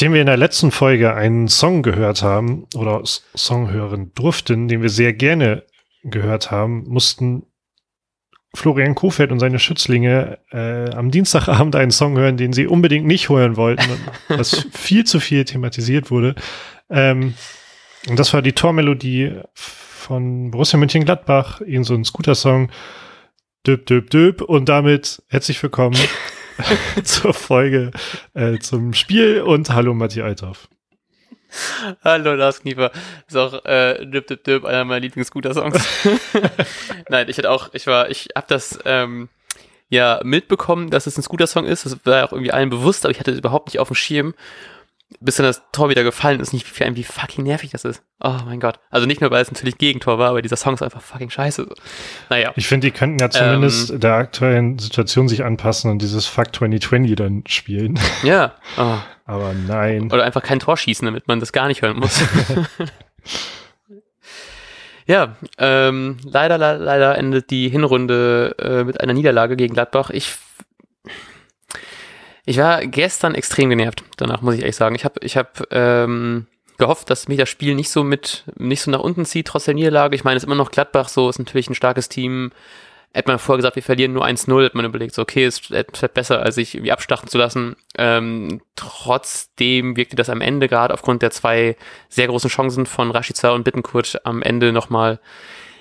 Nachdem wir in der letzten Folge einen Song gehört haben oder Song hören durften, den wir sehr gerne gehört haben, mussten Florian Kofeld und seine Schützlinge äh, am Dienstagabend einen Song hören, den sie unbedingt nicht hören wollten, was viel zu viel thematisiert wurde. Ähm, und das war die Tormelodie von Borussia Mönchengladbach, irgend so ein Scooter-Song. Döp, döp, döp. Und damit herzlich willkommen zur Folge, äh, zum Spiel und hallo Matti Althoff. Hallo Lars Kniefer. Ist auch äh, Dip Dip Dip, einer meiner Lieblings-Scooter-Songs. Nein, ich hatte auch, ich war, ich hab das ähm, ja mitbekommen, dass es ein Scooter-Song ist. Das war auch irgendwie allen bewusst, aber ich hatte es überhaupt nicht auf dem Schirm bis dann das Tor wieder gefallen ist, nicht wie, wie fucking nervig das ist. Oh mein Gott. Also nicht nur, weil es natürlich Gegentor war, aber dieser Song ist einfach fucking scheiße. Naja. Ich finde, die könnten ja zumindest ähm, der aktuellen Situation sich anpassen und dieses Fuck 2020 dann spielen. Ja. Oh. Aber nein. Oder einfach kein Tor schießen, damit man das gar nicht hören muss. ja, ähm, leider, leider endet die Hinrunde äh, mit einer Niederlage gegen Gladbach. Ich ich war gestern extrem genervt, danach muss ich ehrlich sagen. Ich habe ich hab, ähm, gehofft, dass mich das Spiel nicht so mit, nicht so nach unten zieht, trotz der Niederlage. Ich meine, es ist immer noch Gladbach so, ist natürlich ein starkes Team. Hätte man vorher gesagt, wir verlieren nur 1-0, hätte man überlegt, so, okay, ist vielleicht besser, als sich irgendwie abstachen zu lassen. Ähm, trotzdem wirkte das am Ende gerade aufgrund der zwei sehr großen Chancen von Rashica und Bittenkurt am Ende nochmal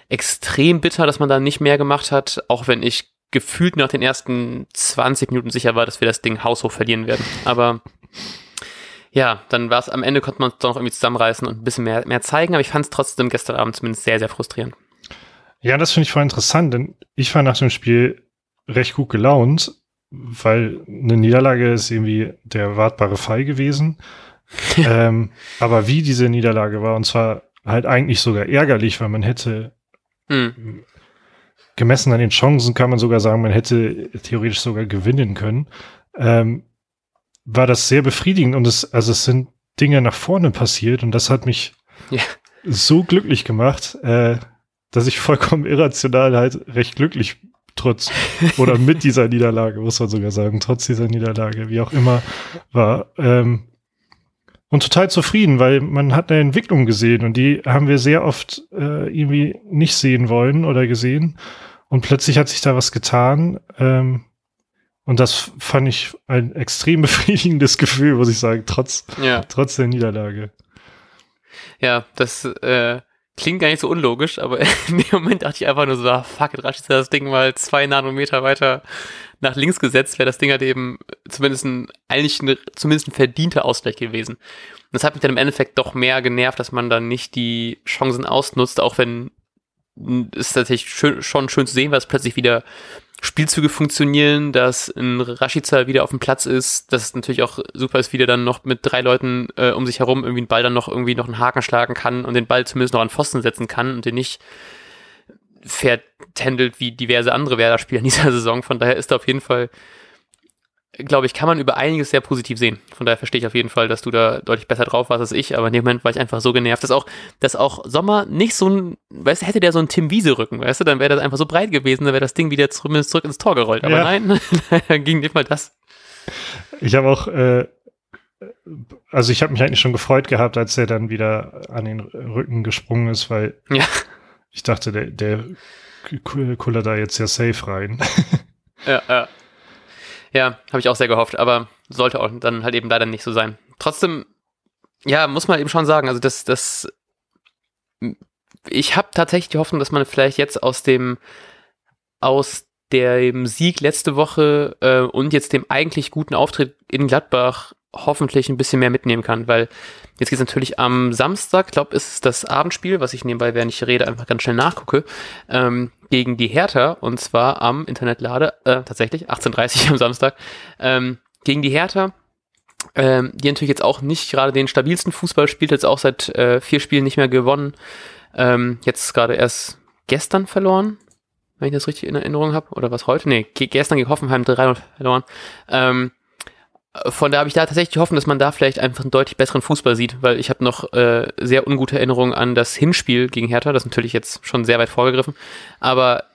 extrem bitter, dass man da nicht mehr gemacht hat, auch wenn ich gefühlt nach den ersten 20 Minuten sicher war, dass wir das Ding haushoch verlieren werden. Aber ja, dann war es am Ende, konnte man es doch noch irgendwie zusammenreißen und ein bisschen mehr, mehr zeigen, aber ich fand es trotzdem gestern Abend zumindest sehr, sehr frustrierend. Ja, das finde ich voll interessant, denn ich war nach dem Spiel recht gut gelaunt, weil eine Niederlage ist irgendwie der erwartbare Fall gewesen. ähm, aber wie diese Niederlage war, und zwar halt eigentlich sogar ärgerlich, weil man hätte hm gemessen an den Chancen kann man sogar sagen, man hätte theoretisch sogar gewinnen können. Ähm, war das sehr befriedigend und es, also es sind Dinge nach vorne passiert und das hat mich ja. so glücklich gemacht, äh, dass ich vollkommen irrational halt recht glücklich trotz oder mit dieser Niederlage, muss man sogar sagen, trotz dieser Niederlage, wie auch immer, war. Ähm, und total zufrieden, weil man hat eine Entwicklung gesehen und die haben wir sehr oft äh, irgendwie nicht sehen wollen oder gesehen. Und plötzlich hat sich da was getan. Ähm, und das fand ich ein extrem befriedigendes Gefühl, muss ich sagen, trotz, ja. trotz der Niederlage. Ja, das äh, klingt gar nicht so unlogisch, aber in dem Moment dachte ich einfach nur so, ah, fuck it, rasch ist das Ding mal zwei Nanometer weiter nach links gesetzt, wäre das Ding halt eben zumindest ein, eigentlich ein, zumindest ein verdienter Ausgleich gewesen. Und das hat mich dann im Endeffekt doch mehr genervt, dass man dann nicht die Chancen ausnutzt, auch wenn ist tatsächlich schön, schon schön zu sehen, es plötzlich wieder Spielzüge funktionieren, dass ein Rashica wieder auf dem Platz ist, dass es natürlich auch super ist, wie der dann noch mit drei Leuten äh, um sich herum irgendwie einen Ball dann noch irgendwie noch einen Haken schlagen kann und den Ball zumindest noch an Pfosten setzen kann und den nicht vertändelt wie diverse andere Werder-Spieler in dieser Saison. Von daher ist da auf jeden Fall glaube ich, kann man über einiges sehr positiv sehen. Von daher verstehe ich auf jeden Fall, dass du da deutlich besser drauf warst als ich, aber in dem Moment war ich einfach so genervt, dass auch, dass auch Sommer nicht so ein, weißt du, hätte der so einen Tim Wiese-Rücken, weißt du, dann wäre das einfach so breit gewesen, dann wäre das Ding wieder zumindest zurück ins Tor gerollt. Aber ja. nein, dann ging nicht mal das. Ich habe auch, äh, also ich habe mich eigentlich schon gefreut gehabt, als er dann wieder an den Rücken gesprungen ist, weil ja. Ich dachte, der, der kullert da jetzt ja safe rein. Ja, ja. Ja, habe ich auch sehr gehofft, aber sollte auch dann halt eben leider nicht so sein. Trotzdem, ja, muss man eben schon sagen, also das, das, ich habe tatsächlich die Hoffnung, dass man vielleicht jetzt aus dem, aus dem Sieg letzte Woche äh, und jetzt dem eigentlich guten Auftritt in Gladbach hoffentlich ein bisschen mehr mitnehmen kann, weil jetzt geht es natürlich am Samstag, glaube ist das Abendspiel, was ich nebenbei, während ich rede, einfach ganz schnell nachgucke, ähm, gegen die Hertha und zwar am Internetlade, äh, tatsächlich 18.30 am Samstag, ähm, gegen die Hertha, ähm, die natürlich jetzt auch nicht gerade den stabilsten Fußball spielt, jetzt auch seit äh, vier Spielen nicht mehr gewonnen, ähm, jetzt gerade erst gestern verloren, wenn ich das richtig in Erinnerung habe, oder was heute? Nee, gestern gegen Hoffenheim 3 verloren. Ähm, von da habe ich da tatsächlich die Hoffnung, dass man da vielleicht einfach einen deutlich besseren Fußball sieht, weil ich habe noch äh, sehr ungute Erinnerungen an das Hinspiel gegen Hertha, das ist natürlich jetzt schon sehr weit vorgegriffen, aber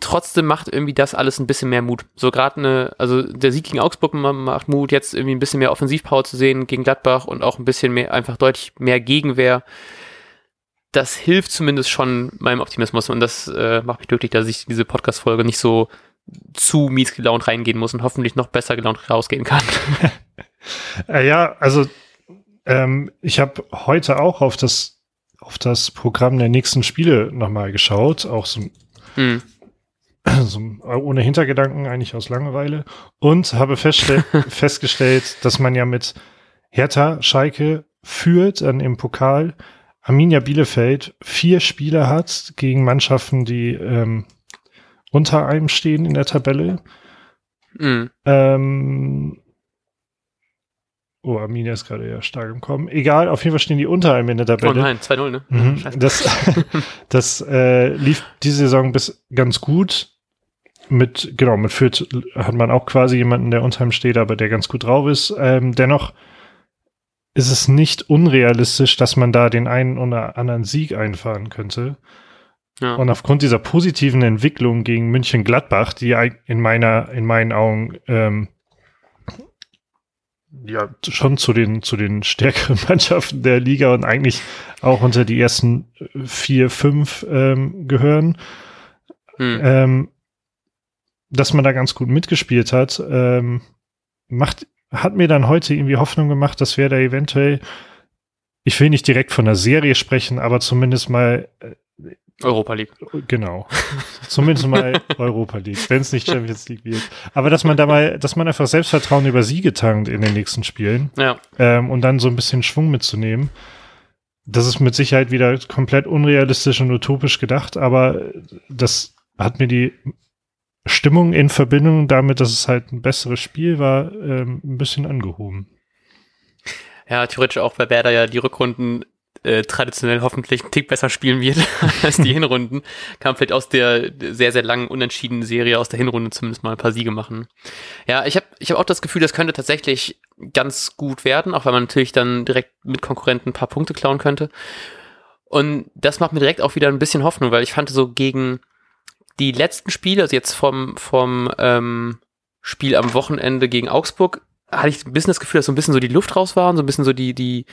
trotzdem macht irgendwie das alles ein bisschen mehr Mut. So gerade eine, also der Sieg gegen Augsburg macht Mut, jetzt irgendwie ein bisschen mehr Offensivpower zu sehen gegen Gladbach und auch ein bisschen mehr, einfach deutlich mehr Gegenwehr. Das hilft zumindest schon meinem Optimismus und das äh, macht mich glücklich, dass ich diese Podcast-Folge nicht so zu mies gelaunt reingehen muss und hoffentlich noch besser gelaunt rausgehen kann. äh, ja, also ähm, ich habe heute auch auf das auf das Programm der nächsten Spiele nochmal geschaut, auch so hm. so ohne Hintergedanken, eigentlich aus Langeweile. Und habe festgestellt, dass man ja mit Hertha Schalke führt dann im Pokal. Arminia Bielefeld vier Spiele hat gegen Mannschaften, die ähm, unter einem stehen in der Tabelle. Mhm. Ähm, Oh, Arminia ist gerade ja stark im Kommen. Egal, auf jeden Fall stehen die unter einem in der Tabelle. Oh nein, 2-0, ne? Mhm. Das, das äh, lief diese Saison bis ganz gut. Mit, genau, mit Fürth hat man auch quasi jemanden, der unter ihm steht, aber der ganz gut drauf ist. Ähm, dennoch ist es nicht unrealistisch, dass man da den einen oder anderen Sieg einfahren könnte. Ja. Und aufgrund dieser positiven Entwicklung gegen München Gladbach, die in meiner, in meinen Augen ähm, ja schon zu den, zu den stärkeren Mannschaften der Liga und eigentlich auch unter die ersten vier, fünf ähm, gehören. Hm. Ähm, dass man da ganz gut mitgespielt hat, ähm, macht, hat mir dann heute irgendwie Hoffnung gemacht, dass wir da eventuell, ich will nicht direkt von der Serie sprechen, aber zumindest mal äh, Europa League. Genau. Zumindest mal Europa League, wenn es nicht Champions League wird. Aber dass man da mal, dass man einfach Selbstvertrauen über Siege tankt in den nächsten Spielen. Ja. Ähm, und dann so ein bisschen Schwung mitzunehmen. Das ist mit Sicherheit wieder komplett unrealistisch und utopisch gedacht, aber das hat mir die Stimmung in Verbindung damit, dass es halt ein besseres Spiel war, ähm, ein bisschen angehoben. Ja, theoretisch auch, weil Werder ja die Rückrunden äh, traditionell hoffentlich einen Tick besser spielen wird als die Hinrunden, kann vielleicht aus der sehr, sehr langen unentschiedenen Serie aus der Hinrunde zumindest mal ein paar Siege machen. Ja, ich habe ich hab auch das Gefühl, das könnte tatsächlich ganz gut werden, auch weil man natürlich dann direkt mit Konkurrenten ein paar Punkte klauen könnte. Und das macht mir direkt auch wieder ein bisschen Hoffnung, weil ich fand so gegen die letzten Spiele, also jetzt vom, vom ähm, Spiel am Wochenende gegen Augsburg, hatte ich ein bisschen das Gefühl, dass so ein bisschen so die Luft raus war und so ein bisschen so die, die,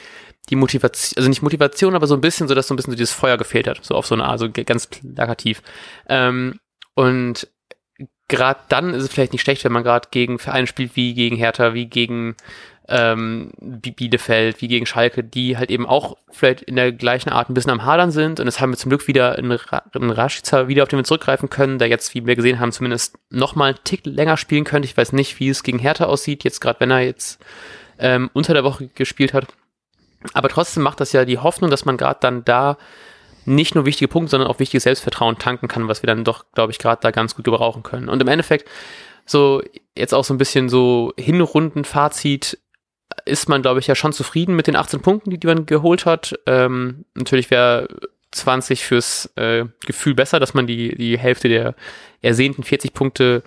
die Motivation, also nicht Motivation, aber so ein bisschen so, dass so ein bisschen so dieses Feuer gefehlt hat, so auf so eine Art, so ganz plakativ. Ähm, und gerade dann ist es vielleicht nicht schlecht, wenn man gerade gegen Vereine spielt wie gegen Hertha, wie gegen ähm, Bielefeld, wie gegen Schalke, die halt eben auch vielleicht in der gleichen Art ein bisschen am Hadern sind. Und jetzt haben wir zum Glück wieder einen, einen Rashica wieder, auf den wir zurückgreifen können, der jetzt, wie wir gesehen haben, zumindest nochmal einen Tick länger spielen könnte. Ich weiß nicht, wie es gegen Hertha aussieht, jetzt gerade wenn er jetzt ähm, unter der Woche gespielt hat. Aber trotzdem macht das ja die Hoffnung, dass man gerade dann da nicht nur wichtige Punkte, sondern auch wichtiges Selbstvertrauen tanken kann, was wir dann doch, glaube ich, gerade da ganz gut gebrauchen können. Und im Endeffekt, so jetzt auch so ein bisschen so Hinrunden-Fazit, ist man, glaube ich, ja schon zufrieden mit den 18 Punkten, die, die man geholt hat. Ähm, natürlich wäre 20 fürs äh, Gefühl besser, dass man die, die Hälfte der ersehnten 40 Punkte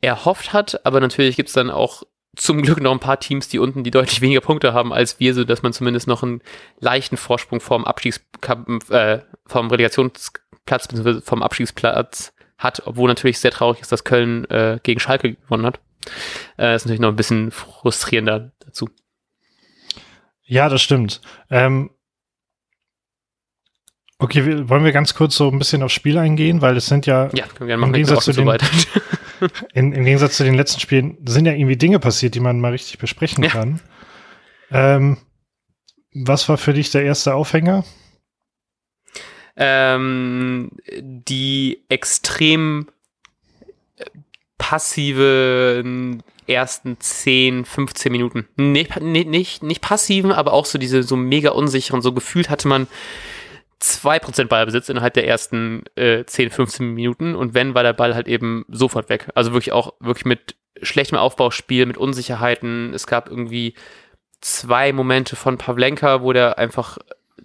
erhofft hat, aber natürlich gibt es dann auch zum Glück noch ein paar Teams, die unten die deutlich weniger Punkte haben als wir, so dass man zumindest noch einen leichten Vorsprung vom Abstiegskampf, äh, vom Relegationsplatz bzw. vom Abstiegsplatz hat, obwohl natürlich sehr traurig ist, dass Köln äh, gegen Schalke gewonnen hat. Äh, ist natürlich noch ein bisschen frustrierender dazu. Ja, das stimmt. Ähm, okay, wollen wir ganz kurz so ein bisschen aufs Spiel eingehen, weil es sind ja, ja können wir machen, im Gegensatz zu den, so in, Im Gegensatz zu den letzten Spielen sind ja irgendwie Dinge passiert, die man mal richtig besprechen ja. kann. Ähm, was war für dich der erste Aufhänger? Ähm, die extrem äh, passive ersten 10, 15 Minuten. Nicht, nicht, nicht passiven, aber auch so diese so mega unsicheren, so gefühlt hatte man 2% Ballbesitz innerhalb der ersten äh, 10, 15 Minuten und wenn, war der Ball halt eben sofort weg. Also wirklich auch wirklich mit schlechtem Aufbauspiel, mit Unsicherheiten. Es gab irgendwie zwei Momente von Pavlenka, wo der einfach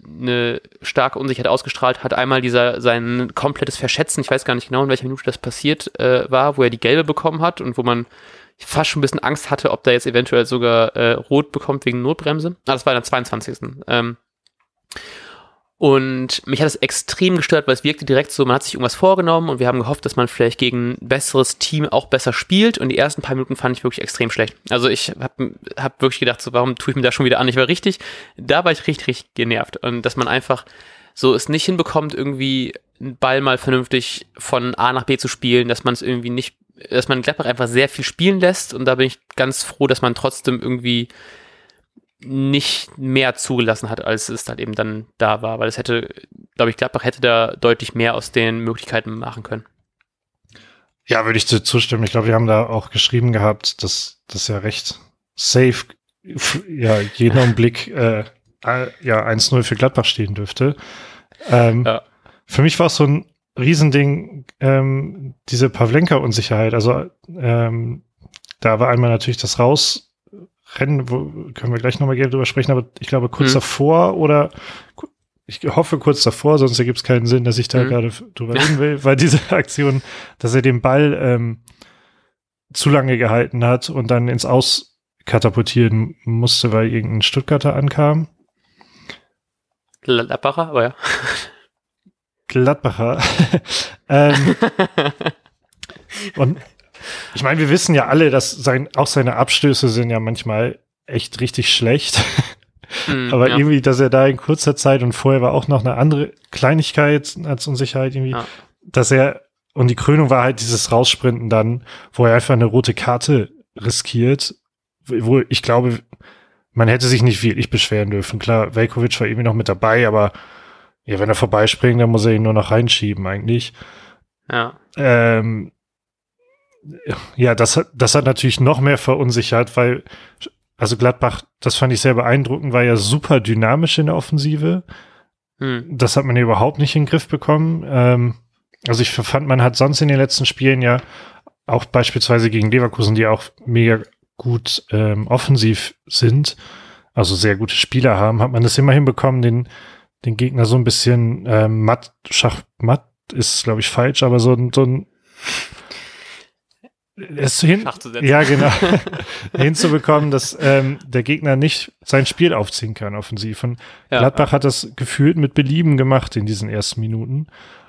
eine starke Unsicherheit ausgestrahlt hat. Einmal dieser sein komplettes Verschätzen, ich weiß gar nicht genau, in welcher Minute das passiert äh, war, wo er die gelbe bekommen hat und wo man fast schon ein bisschen Angst hatte, ob der jetzt eventuell sogar äh, rot bekommt wegen Notbremse. Ah, das war in der 22. Ähm, Und mich hat es extrem gestört, weil es wirkte direkt so, man hat sich irgendwas vorgenommen und wir haben gehofft, dass man vielleicht gegen ein besseres Team auch besser spielt. Und die ersten paar Minuten fand ich wirklich extrem schlecht. Also ich habe hab wirklich gedacht, so, warum tue ich mir da schon wieder an? Ich war richtig, da war ich richtig, richtig genervt. Und dass man einfach so es nicht hinbekommt, irgendwie einen Ball mal vernünftig von A nach B zu spielen, dass man es irgendwie nicht, dass man Gladbach einfach sehr viel spielen lässt. Und da bin ich ganz froh, dass man trotzdem irgendwie nicht mehr zugelassen hat, als es dann eben dann da war, weil es hätte, glaube ich, Gladbach hätte da deutlich mehr aus den Möglichkeiten machen können. Ja, würde ich zustimmen. Ich glaube, wir haben da auch geschrieben gehabt, dass das ja recht safe, ja, jeden Augenblick äh, ja 1-0 für Gladbach stehen dürfte. Ähm, ja. Für mich war es so ein Riesending, ähm, diese Pavlenka-Unsicherheit. Also ähm, da war einmal natürlich das Raus Rennen, wo können wir gleich nochmal gerne drüber sprechen, aber ich glaube kurz mhm. davor oder ich hoffe kurz davor, sonst ergibt es keinen Sinn, dass ich da mhm. gerade drüber reden will, weil diese Aktion, dass er den Ball ähm, zu lange gehalten hat und dann ins Aus katapultieren musste, weil irgendein Stuttgarter ankam. Gladbacher, aber ja. Gladbacher. ähm, und ich meine, wir wissen ja alle, dass sein, auch seine Abstöße sind ja manchmal echt richtig schlecht. Mm, Aber ja. irgendwie, dass er da in kurzer Zeit und vorher war auch noch eine andere Kleinigkeit als Unsicherheit irgendwie, ja. dass er, und die Krönung war halt dieses Raussprinten dann, wo er einfach eine rote Karte riskiert, wo ich glaube, man hätte sich nicht wirklich beschweren dürfen. Klar, Velkovic war irgendwie noch mit dabei, aber ja, wenn er vorbeispringt, dann muss er ihn nur noch reinschieben eigentlich. Ja. Ähm, ja, das hat, das hat natürlich noch mehr verunsichert, weil, also Gladbach, das fand ich sehr beeindruckend, war ja super dynamisch in der Offensive. Hm. Das hat man ja überhaupt nicht in den Griff bekommen. Ähm, also ich fand, man hat sonst in den letzten Spielen ja auch beispielsweise gegen Leverkusen, die auch mega gut ähm, offensiv sind, also sehr gute Spieler haben, hat man das immer hinbekommen, den, den Gegner so ein bisschen ähm, matt, Schach, matt ist, glaube ich, falsch, aber so, so ein es hin, ja genau hinzubekommen, dass ähm, der Gegner nicht sein Spiel aufziehen kann offensiv. Und ja, Gladbach ja. hat das gefühlt mit Belieben gemacht in diesen ersten Minuten.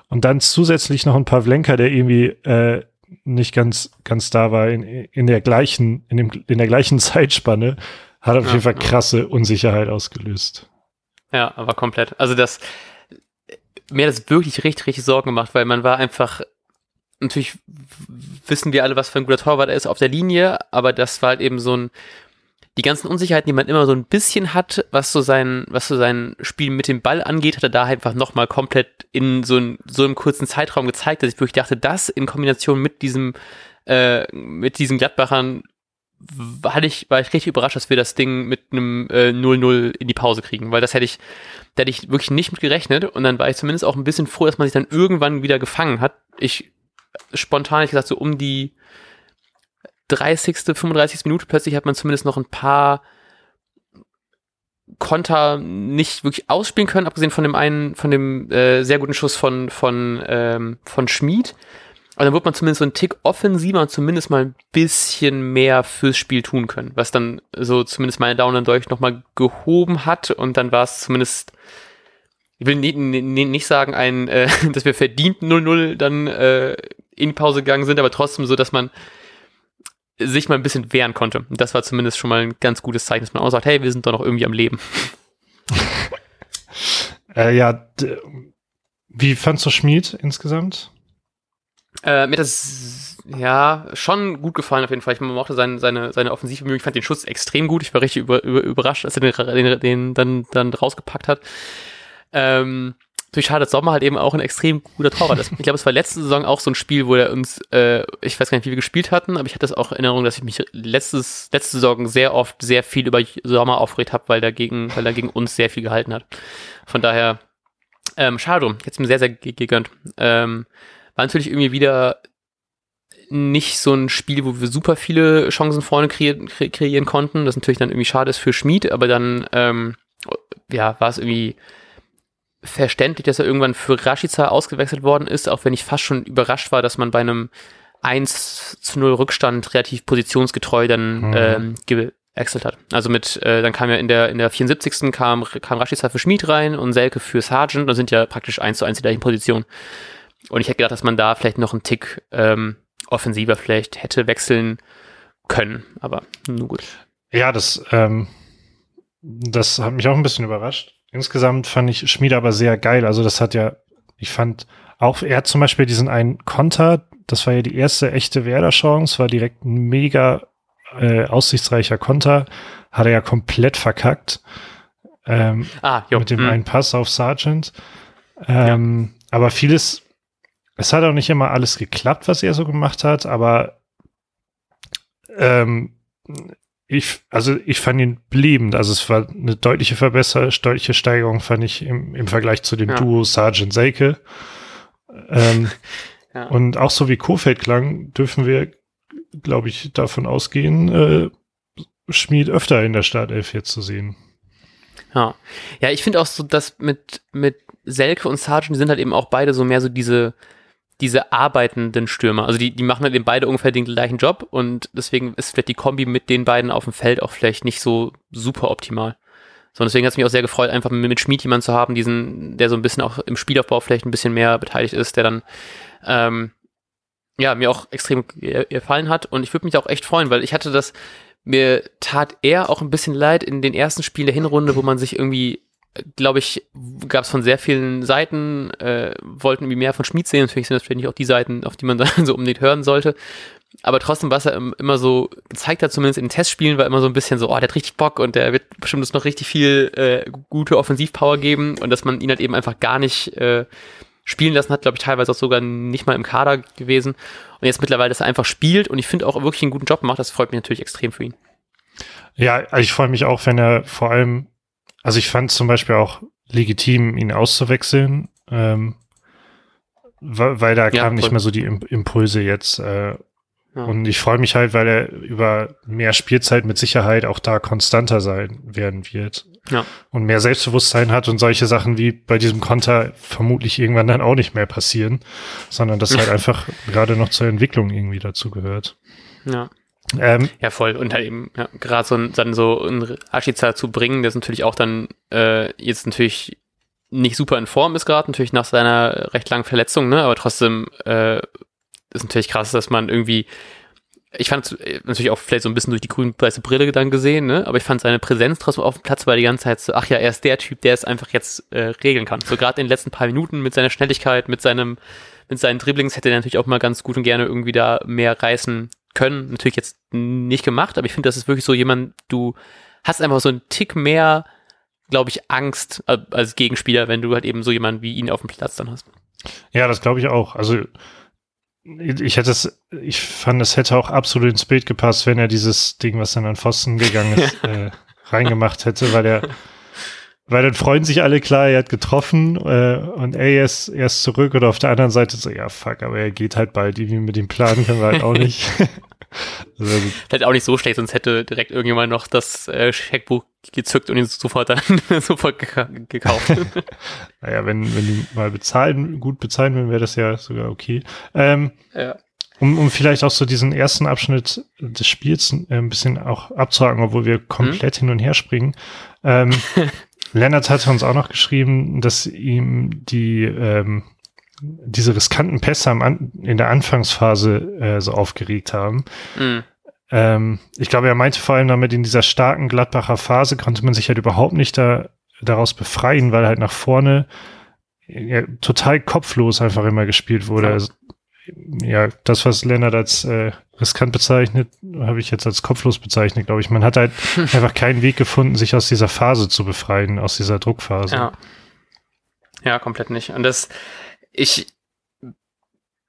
Und dann zusätzlich noch ein paar Vlenker, der irgendwie äh, nicht ganz ganz da war in, in der gleichen in dem in der gleichen Zeitspanne, hat auf ja, jeden Fall krasse Unsicherheit ausgelöst. Ja, aber komplett. Also das mir hat das wirklich richtig richtig Sorgen gemacht, weil man war einfach natürlich wissen wir alle, was für ein guter Torwart er ist auf der Linie, aber das war halt eben so ein, die ganzen Unsicherheiten, die man immer so ein bisschen hat, was so sein, was so sein Spiel mit dem Ball angeht, hat er da einfach nochmal komplett in so, ein, so einem kurzen Zeitraum gezeigt, dass ich wirklich dachte, das in Kombination mit diesem, äh, mit diesen Gladbachern hatte ich, war ich richtig überrascht, dass wir das Ding mit einem 0-0 äh, in die Pause kriegen, weil das hätte ich, da hätte ich wirklich nicht mit gerechnet und dann war ich zumindest auch ein bisschen froh, dass man sich dann irgendwann wieder gefangen hat. Ich spontan, ich gesagt, so um die 30., 35. Minute plötzlich hat man zumindest noch ein paar Konter nicht wirklich ausspielen können, abgesehen von dem einen, von dem äh, sehr guten Schuss von, von, ähm, von Schmid. Aber dann wird man zumindest so einen Tick offensiver und zumindest mal ein bisschen mehr fürs Spiel tun können, was dann so zumindest meine Daumen dann durch nochmal gehoben hat und dann war es zumindest ich will nicht, nicht sagen, ein, äh, dass wir verdient 0-0 dann äh, in die Pause gegangen sind, aber trotzdem so, dass man sich mal ein bisschen wehren konnte. Das war zumindest schon mal ein ganz gutes Zeichen, dass man auch sagt, hey, wir sind doch noch irgendwie am Leben. äh, ja, wie fandst du Schmied insgesamt? Äh, mir das ja schon gut gefallen auf jeden Fall. Ich mochte seine, seine, seine Offensivbemühungen. Ich fand den Schuss extrem gut. Ich war richtig über, über, überrascht, als er den, den, den dann, dann rausgepackt hat. Ähm, durch schade, dass Sommer halt eben auch ein extrem guter Torwart ist. Ich glaube, es war letzte Saison auch so ein Spiel, wo er uns, äh, ich weiß gar nicht, wie wir gespielt hatten, aber ich hatte es auch in Erinnerung, dass ich mich letztes, letzte Saison sehr oft sehr viel über Sommer aufgeregt habe, weil, weil er gegen uns sehr viel gehalten hat. Von daher, ähm, schade, jetzt mir sehr, sehr gegönnt. Ähm, war natürlich irgendwie wieder nicht so ein Spiel, wo wir super viele Chancen vorne kreieren, kreieren konnten. Das natürlich dann irgendwie schade ist für Schmid, aber dann, ähm, ja, war es irgendwie verständlich, dass er irgendwann für Rashica ausgewechselt worden ist, auch wenn ich fast schon überrascht war, dass man bei einem 1 zu 0 Rückstand relativ positionsgetreu dann mhm. ähm, ge gewechselt hat. Also mit, äh, dann kam ja in der, in der 74. kam, kam Rashica für Schmied rein und Selke für Sargent und sind ja praktisch eins zu eins die gleichen Positionen. Und ich hätte gedacht, dass man da vielleicht noch einen Tick ähm, offensiver vielleicht hätte wechseln können, aber nur gut. Ja, das, ähm, das hat mich auch ein bisschen überrascht. Insgesamt fand ich Schmied aber sehr geil. Also das hat ja, ich fand auch, er hat zum Beispiel diesen einen Konter, das war ja die erste echte Werder-Chance, war direkt ein mega äh, aussichtsreicher Konter, hat er ja komplett verkackt. Ähm, ah, jo. Mit dem hm. einen Pass auf Sargent. Ähm, ja. Aber vieles, es hat auch nicht immer alles geklappt, was er so gemacht hat, aber ähm, ich, also ich fand ihn bliebend. Also es war eine deutliche Verbesserung, deutliche Steigerung, fand ich im, im Vergleich zu dem ja. Duo Sergeant Seike. Ähm, ja. Und auch so wie Kofeld klang, dürfen wir, glaube ich, davon ausgehen, äh, Schmied öfter in der Startelf jetzt zu sehen. Ja, ja ich finde auch so, dass mit, mit Selke und Sargent, die sind halt eben auch beide so mehr so diese, diese arbeitenden Stürmer. Also die, die machen halt eben beide ungefähr den gleichen Job und deswegen ist vielleicht die Kombi mit den beiden auf dem Feld auch vielleicht nicht so super optimal. So, und deswegen hat es mich auch sehr gefreut, einfach mit, Schmied jemanden zu haben, diesen, der so ein bisschen auch im Spielaufbau vielleicht ein bisschen mehr beteiligt ist, der dann ähm, ja, mir auch extrem gefallen hat. Und ich würde mich auch echt freuen, weil ich hatte das, mir tat er auch ein bisschen leid in den ersten Spielen der Hinrunde, wo man sich irgendwie glaube ich, gab es von sehr vielen Seiten, äh, wollten irgendwie mehr von Schmied sehen. Natürlich sind das vielleicht nicht auch die Seiten, auf die man dann so unbedingt hören sollte. Aber trotzdem, was er immer so gezeigt hat, zumindest in Testspielen, war immer so ein bisschen so, oh, der hat richtig Bock und der wird bestimmt uns noch richtig viel äh, gute Offensivpower geben und dass man ihn halt eben einfach gar nicht äh, spielen lassen hat, glaube ich, teilweise auch sogar nicht mal im Kader gewesen. Und jetzt mittlerweile, dass er einfach spielt und ich finde auch wirklich einen guten Job macht, das freut mich natürlich extrem für ihn. Ja, ich freue mich auch, wenn er vor allem also ich fand zum Beispiel auch legitim, ihn auszuwechseln, ähm, weil, weil da ja, kamen nicht mehr so die Impulse jetzt. Äh, ja. Und ich freue mich halt, weil er über mehr Spielzeit mit Sicherheit auch da konstanter sein werden wird. Ja. Und mehr Selbstbewusstsein hat und solche Sachen wie bei diesem Konter vermutlich irgendwann dann auch nicht mehr passieren, sondern das halt einfach gerade noch zur Entwicklung irgendwie dazu gehört. Ja. Ähm, ja, voll. Und halt eben, ja, gerade so dann so ein Ashiza zu bringen, das natürlich auch dann äh, jetzt natürlich nicht super in Form ist gerade, natürlich nach seiner recht langen Verletzung, ne? Aber trotzdem äh, ist natürlich krass, dass man irgendwie, ich fand äh, natürlich auch vielleicht so ein bisschen durch die grün-weiße Brille dann gesehen, ne? Aber ich fand seine Präsenz trotzdem auf dem Platz war die ganze Zeit so, ach ja, er ist der Typ, der es einfach jetzt äh, regeln kann. So gerade in den letzten paar Minuten mit seiner Schnelligkeit, mit seinem, mit seinen Dribblings hätte er natürlich auch mal ganz gut und gerne irgendwie da mehr reißen können. Natürlich jetzt nicht gemacht, aber ich finde, das ist wirklich so jemand, du hast einfach so einen Tick mehr, glaube ich, Angst äh, als Gegenspieler, wenn du halt eben so jemanden wie ihn auf dem Platz dann hast. Ja, das glaube ich auch. Also ich hätte es, ich fand, es hätte auch absolut ins Bild gepasst, wenn er dieses Ding, was dann an Pfosten gegangen ist, äh, reingemacht hätte, weil er weil dann freuen sich alle klar, er hat getroffen äh, und er ist, er ist zurück oder auf der anderen Seite so, ja fuck, aber er geht halt bald, irgendwie mit dem Plan können wir halt auch nicht. also, Hätte auch nicht so schlecht, sonst hätte direkt irgendjemand noch das äh, Scheckbuch gezückt und ihn sofort dann sofort gekauft. naja, wenn, wenn die mal bezahlen, gut bezahlen würden, wäre das ja sogar okay. Ähm, ja. Um, um vielleicht auch so diesen ersten Abschnitt des Spiels äh, ein bisschen auch abzuhaken, obwohl wir komplett hm? hin und her springen. Ähm, Lennart hat uns auch noch geschrieben, dass ihm die ähm, diese riskanten Pässe am in der Anfangsphase äh, so aufgeregt haben. Mhm. Ähm, ich glaube, er meinte vor allem damit, in dieser starken Gladbacher Phase konnte man sich halt überhaupt nicht da, daraus befreien, weil halt nach vorne ja, total kopflos einfach immer gespielt wurde. Also, ja, das, was Lennart als äh, riskant bezeichnet, habe ich jetzt als kopflos bezeichnet, glaube ich. Man hat halt einfach keinen Weg gefunden, sich aus dieser Phase zu befreien, aus dieser Druckphase. Ja, ja komplett nicht. Und das, ich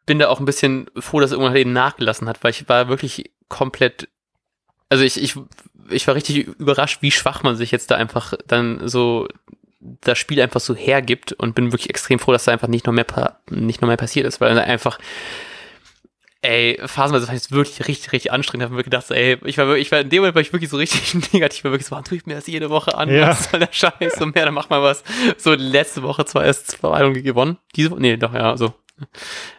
bin da auch ein bisschen froh, dass irgendwann eben nachgelassen hat, weil ich war wirklich komplett, also ich, ich, ich war richtig überrascht, wie schwach man sich jetzt da einfach dann so das Spiel einfach so hergibt und bin wirklich extrem froh, dass da einfach nicht noch mehr, nicht noch mehr passiert ist, weil einfach, ey, phasenweise war es wirklich richtig, richtig anstrengend. Ich habe mir gedacht, ey, ich war, ich war in dem Moment war ich wirklich so richtig negativ, ich war wirklich so, warum tue ich mir das jede Woche an? Ja. Was soll der Scheiß? Und mehr, dann mach mal was. So letzte Woche zwar erst zwei Meinungen gewonnen. Diese, nee, doch, ja, so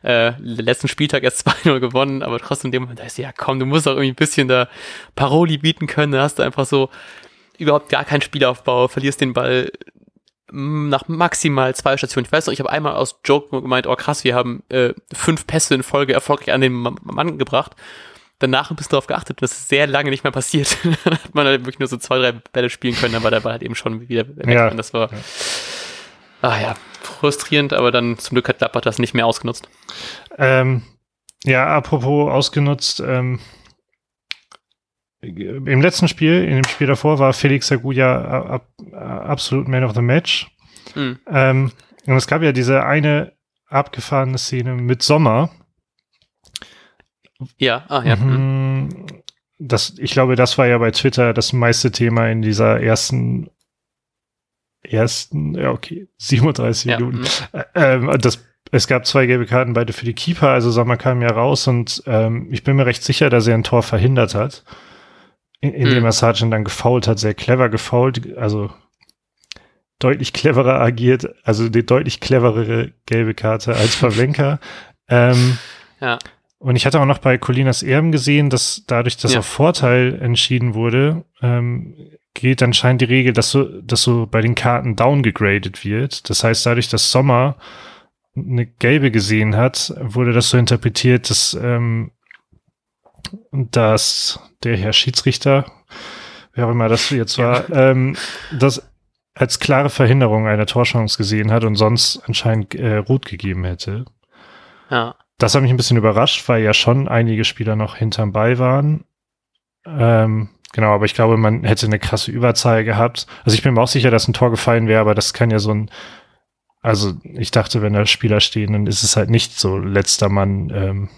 äh, letzten Spieltag erst 2-0 gewonnen, aber trotzdem in dem Moment, da ist ja komm, du musst auch irgendwie ein bisschen da Paroli bieten können, da hast du einfach so überhaupt gar keinen Spielaufbau, verlierst den Ball nach maximal zwei Stationen. Ich weiß noch, ich habe einmal aus Joke gemeint, oh krass, wir haben äh, fünf Pässe in Folge erfolgreich an den Mann gebracht. Danach bist du darauf geachtet, dass es sehr lange nicht mehr passiert. dann hat man halt wirklich nur so zwei, drei Bälle spielen können, aber der Ball halt eben schon wieder weg. Ja. Und das war, ja. ah ja, frustrierend, aber dann zum Glück hat Lappert das nicht mehr ausgenutzt. Ähm, ja, apropos ausgenutzt, ähm, im letzten Spiel, in dem Spiel davor, war Felix Aguja ab, absolut Man of the Match. Mhm. Ähm, und es gab ja diese eine abgefahrene Szene mit Sommer. Ja, ah, ja. Mhm. Das, ich glaube, das war ja bei Twitter das meiste Thema in dieser ersten, ersten, ja, okay, 37 ja, Minuten. Mhm. Ähm, das, es gab zwei gelbe Karten, beide für die Keeper, also Sommer kam ja raus und ähm, ich bin mir recht sicher, dass er ein Tor verhindert hat in, in hm. dem er Sargent dann gefault hat, sehr clever gefault, also deutlich cleverer agiert, also die deutlich cleverere gelbe Karte als Pavlenka. ähm, ja. Und ich hatte auch noch bei Colinas Erben gesehen, dass dadurch, dass ja. auf Vorteil entschieden wurde, ähm, geht anscheinend die Regel, dass so, dass so bei den Karten downgegradet wird. Das heißt, dadurch, dass Sommer eine gelbe gesehen hat, wurde das so interpretiert, dass ähm, dass der Herr Schiedsrichter, wer auch immer das jetzt war, ähm, das als klare Verhinderung einer Torchance gesehen hat und sonst anscheinend äh, rot gegeben hätte. Ja. Das hat mich ein bisschen überrascht, weil ja schon einige Spieler noch hinterm Ball waren. Ähm, genau, aber ich glaube, man hätte eine krasse Überzahl gehabt. Also ich bin mir auch sicher, dass ein Tor gefallen wäre, aber das kann ja so ein, also ich dachte, wenn da Spieler stehen, dann ist es halt nicht so letzter Mann ähm,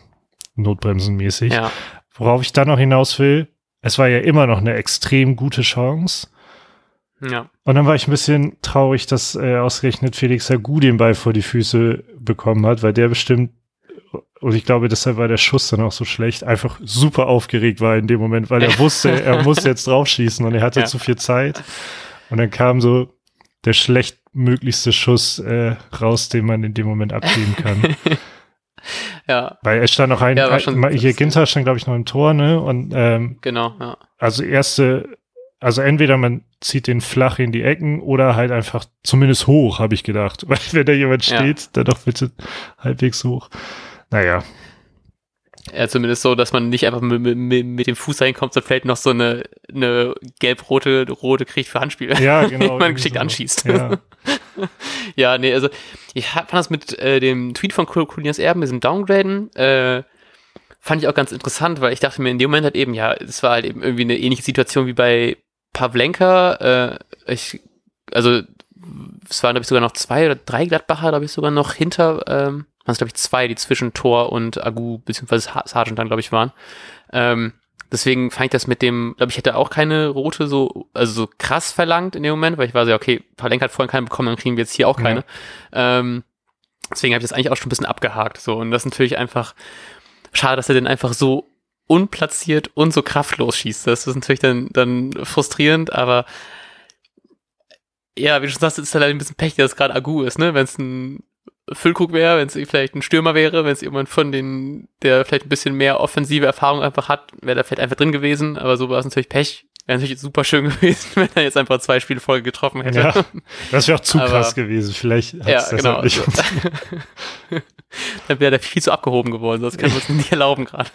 notbremsenmäßig. Ja. Worauf ich dann noch hinaus will, es war ja immer noch eine extrem gute Chance. Ja. Und dann war ich ein bisschen traurig, dass äh, ausgerechnet Felix Agu den Ball vor die Füße bekommen hat, weil der bestimmt, und ich glaube, deshalb war der Schuss dann auch so schlecht, einfach super aufgeregt war in dem Moment, weil er wusste, er muss jetzt draufschießen und er hatte ja. zu viel Zeit. Und dann kam so der schlechtmöglichste Schuss äh, raus, den man in dem Moment abgeben kann. Ja. Weil es stand noch ein, ja, schon, ein hier Ginter stand, glaube ich, noch im Tor, ne? Und ähm, genau, ja. Also erste, also entweder man zieht den flach in die Ecken oder halt einfach zumindest hoch, habe ich gedacht. Weil wenn da jemand steht, ja. dann doch bitte halbwegs hoch. Naja. Ja, zumindest so, dass man nicht einfach mit, mit, mit dem Fuß reinkommt, so fällt noch so eine, eine gelb-rote rote kriegt für Handspiel. Ja, genau. man geschickt so. anschießt. Ja. ja, nee, also ich fand das mit äh, dem Tweet von Colinas Erben, diesem Downgraden, äh, fand ich auch ganz interessant, weil ich dachte mir in dem Moment halt eben, ja, es war halt eben irgendwie eine ähnliche Situation wie bei Pavlenka. Äh, ich, also es waren, glaube ich, sogar noch zwei oder drei Gladbacher, glaube ich, sogar noch hinter, ähm, waren es, glaube ich, zwei, die zwischen Tor und Agu, beziehungsweise Sargent dann, glaube ich, waren. Ähm, deswegen fand ich das mit dem, glaube ich, hätte auch keine rote so, also so krass verlangt in dem Moment, weil ich war so, okay, Palenka hat vorhin keine bekommen, dann kriegen wir jetzt hier auch keine. Ja. Ähm, deswegen habe ich das eigentlich auch schon ein bisschen abgehakt. So, und das ist natürlich einfach schade, dass er den einfach so unplatziert und so kraftlos schießt. Das ist natürlich dann, dann frustrierend, aber ja, wie du schon sagst, ist halt ein bisschen Pech, dass es gerade Agu ist, ne? Wenn es ein Füllkrug wäre, wenn es vielleicht ein Stürmer wäre, wenn es jemand von den, der vielleicht ein bisschen mehr offensive Erfahrung einfach hat, wäre da vielleicht einfach drin gewesen, aber so war es natürlich Pech. Wäre natürlich super schön gewesen, wenn er jetzt einfach zwei Spiele Folge getroffen hätte. Ja, das wäre auch zu aber, krass gewesen. Vielleicht hat ja, genau. nicht Dann wäre der viel zu abgehoben geworden, das können wir uns nicht erlauben gerade.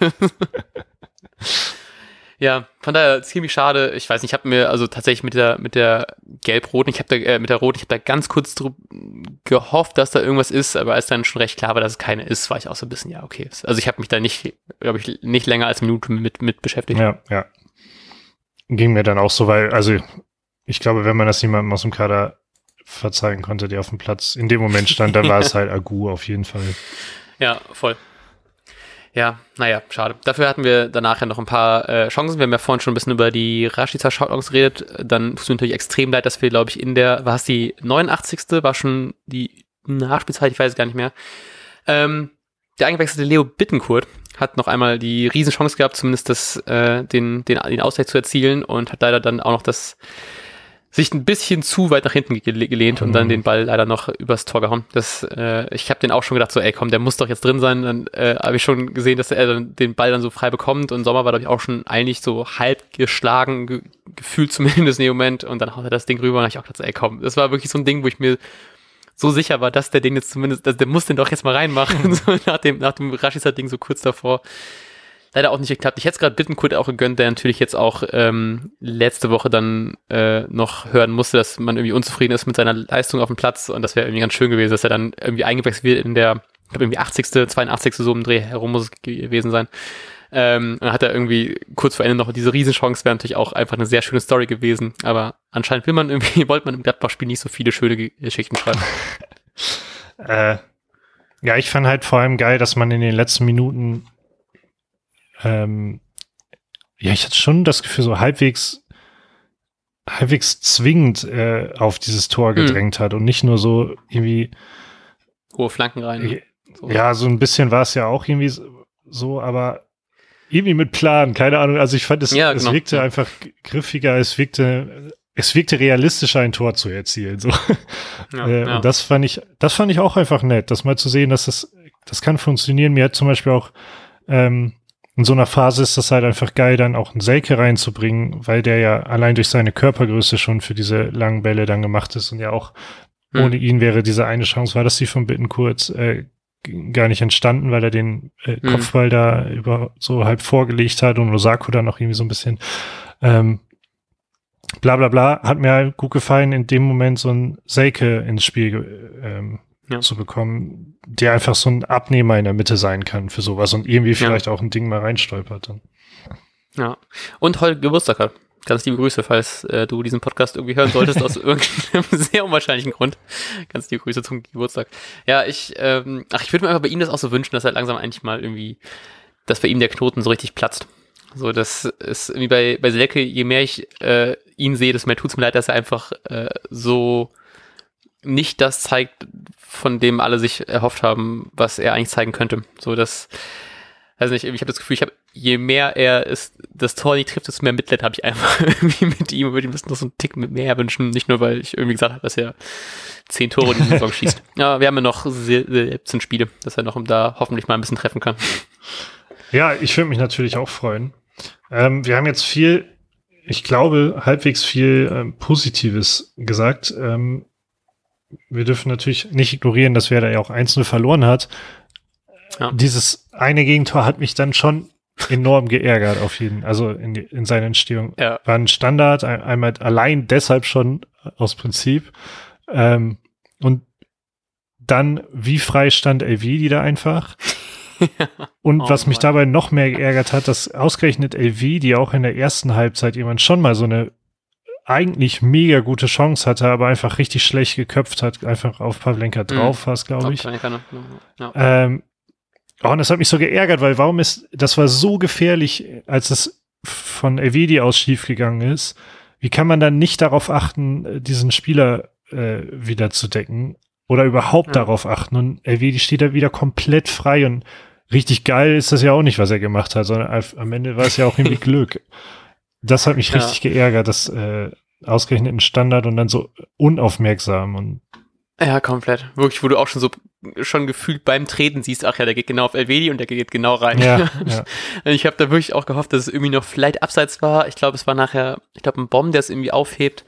Ja, von daher ziemlich schade. Ich weiß nicht, ich habe mir also tatsächlich mit der mit der gelb-roten, ich habe da äh, mit der roten, ich habe da ganz kurz drüber gehofft, dass da irgendwas ist, aber als dann schon recht klar war, dass es keine ist, war ich auch so ein bisschen ja okay. Also ich habe mich da nicht, glaube ich, nicht länger als eine Minute mit mit beschäftigt. Ja, ja. Ging mir dann auch so, weil also ich glaube, wenn man das jemandem aus dem Kader verzeihen konnte, der auf dem Platz in dem Moment stand, dann war es halt Agu auf jeden Fall. Ja, voll. Ja, naja, schade. Dafür hatten wir danach ja noch ein paar äh, Chancen. Wir haben ja vorhin schon ein bisschen über die Rashica Shoutouts geredet. Dann tut es mir natürlich extrem leid, dass wir, glaube ich, in der, war es die 89. war schon die Nachspielzeit, ich weiß es gar nicht mehr. Ähm, der eingewechselte Leo Bittenkurt hat noch einmal die Riesenchance gehabt, zumindest das, äh, den, den, den Ausgleich zu erzielen und hat leider dann auch noch das sich ein bisschen zu weit nach hinten gelehnt und dann Mhm. den Ball leider noch übers Tor gehauen. Das, äh, ich habe den auch schon gedacht, so, ey, komm, der muss doch jetzt drin sein. Dann äh, habe ich schon gesehen, dass er den Ball dann so frei bekommt und Sommer war, glaube ich, auch schon eigentlich so halb geschlagen, ge gefühlt zumindest in dem Moment und dann haut er das Ding rüber und hab ich auch gedacht, so, ey, komm, das war wirklich so ein Ding, wo ich mir so sicher war, dass der den jetzt zumindest, dass der muss den doch jetzt mal reinmachen, so nach dem, nach dem Rashica-Ding so kurz davor. Leider auch nicht geklappt. Ich hätte es gerade Bittenkurt auch gegönnt, der natürlich jetzt auch ähm, letzte Woche dann äh, noch hören musste, dass man irgendwie unzufrieden ist mit seiner Leistung auf dem Platz und das wäre irgendwie ganz schön gewesen, dass er dann irgendwie eingewechselt wird in der, ich glaube irgendwie 80., 82. so im Dreh herum muss es gewesen sein. Ähm, dann hat er irgendwie kurz vor Ende noch diese Riesenchance, wäre natürlich auch einfach eine sehr schöne Story gewesen, aber anscheinend will man irgendwie, wollte man im Gladbach-Spiel nicht so viele schöne Ge- Geschichten schreiben. Äh, ja, ich fand halt vor allem geil, dass man in den letzten Minuten, ähm, ja, ich hatte schon das Gefühl, so halbwegs, halbwegs zwingend äh, auf dieses Tor Mhm. gedrängt hat und nicht nur so irgendwie, Hohe Flanken rein. So. ja, so ein bisschen war es ja auch irgendwie so, aber irgendwie mit Plan, keine Ahnung. Also ich fand, es, Ja, es genau. wirkte einfach griffiger, es wirkte, es wirkte realistischer, ein Tor zu erzielen. So. Ja, äh, ja. Und das fand ich, das fand ich auch einfach nett, das mal zu sehen, dass das, das kann funktionieren. Mir hat zum Beispiel auch ähm, in so einer Phase ist das halt einfach geil, dann auch einen Selke reinzubringen, weil der ja allein durch seine Körpergröße schon für diese langen Bälle dann gemacht ist und ja auch Hm. ohne ihn wäre diese eine Chance, war das die von Bittenkurt äh, g- gar nicht entstanden, weil er den äh, Hm. Kopfball da über so halb vorgelegt hat und Osako dann noch irgendwie so ein bisschen ähm, bla bla bla, hat mir halt gut gefallen, in dem Moment so ein Selke ins Spiel ähm, Ja. zu bekommen, der einfach so ein Abnehmer in der Mitte sein kann für sowas und irgendwie Ja. vielleicht auch ein Ding mal reinstolpert dann. Ja. Und heute Geburtstag hat. Ganz liebe Grüße, falls äh, du diesen Podcast irgendwie hören solltest, aus irgendeinem sehr unwahrscheinlichen Grund. Ganz liebe Grüße zum Geburtstag. Ja, ich, ähm, ach, ich würde mir einfach bei ihm das auch so wünschen, dass er langsam eigentlich mal irgendwie, dass bei ihm der Knoten so richtig platzt. So, das ist irgendwie bei, bei Selke, je mehr ich äh, ihn sehe, desto mehr tut's mir leid, dass er einfach äh, so nicht das zeigt, von dem alle sich erhofft haben, was er eigentlich zeigen könnte. So, das, weiß nicht, ich habe das Gefühl, ich habe, je mehr er ist, das Tor nicht trifft, desto mehr Mitleid habe ich einfach irgendwie mit ihm würde ihm das noch so einen Tick mit mehr wünschen. Nicht nur, weil ich irgendwie gesagt habe, dass er zehn Tore in die Saison schießt. Ja, wir haben ja noch se- 17 Spiele, dass er noch da hoffentlich mal ein bisschen treffen kann. Ja, ich würde mich natürlich auch freuen. Ähm, wir haben jetzt viel, ich glaube, halbwegs viel ähm, Positives gesagt. Ähm, wir dürfen natürlich nicht ignorieren, dass Werder ja auch einzelne verloren hat. Ja. Dieses eine Gegentor hat mich dann schon enorm geärgert auf jeden, also in, in seiner Entstehung. Ja. War ein Standard, ein, einmal allein deshalb schon aus Prinzip. Ähm, und dann, wie frei stand Elvedi da einfach. Und Oh was mich Mann. dabei noch mehr geärgert hat, dass ausgerechnet LV, die auch in der ersten Halbzeit jemand schon mal so eine eigentlich mega gute Chance hatte, aber einfach richtig schlecht geköpft hat, einfach auf Pavlenka drauf war es, glaube ich. Ja. Ähm, oh, und das hat mich so geärgert, weil warum ist, das war so gefährlich, als es von Elvedi aus schiefgegangen ist. Wie kann man dann nicht darauf achten, äh, diesen Spieler äh, wieder zu decken oder überhaupt Ja. darauf achten? Und Elvedi steht da wieder komplett frei und richtig geil ist das ja auch nicht, was er gemacht hat, sondern am Ende war es ja auch irgendwie Glück. Das hat mich Ja. richtig geärgert, das äh, ausgerechnet ein Standard und dann so unaufmerksam und Ja, komplett. Wirklich, wo du auch schon so schon gefühlt beim Treten siehst, ach ja, der geht genau auf Elvedi und der geht genau rein. ja, ja. Ich habe da wirklich auch gehofft, dass es irgendwie noch vielleicht abseits war. Ich glaube, es war nachher, ich glaube, ein Bomb, der es irgendwie aufhebt.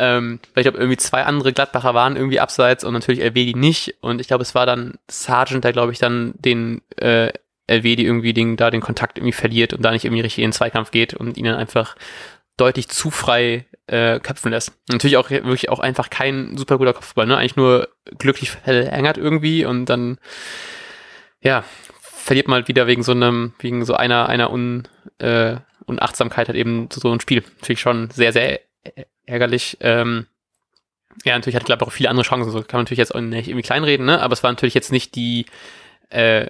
Ähm, weil ich glaube, irgendwie zwei andere Gladbacher waren irgendwie abseits und natürlich Elvedi nicht. Und ich glaube, es war dann Sargent, der, glaube ich, dann den äh, Elvedi irgendwie den, da den Kontakt irgendwie verliert und da nicht irgendwie richtig in den Zweikampf geht und ihn dann einfach deutlich zu frei äh, köpfen lässt. Natürlich auch wirklich auch einfach kein super guter Kopfball, ne? Eigentlich nur glücklich verlängert irgendwie und dann ja, verliert man halt wieder wegen so einem, wegen so einer, einer Un, äh, Unachtsamkeit halt eben so ein Spiel. Natürlich schon sehr, sehr ärgerlich. Ähm, ja, natürlich hat Gladbach auch viele andere Chancen, so kann man natürlich jetzt auch nicht irgendwie kleinreden, ne? Aber es war natürlich jetzt nicht die, äh,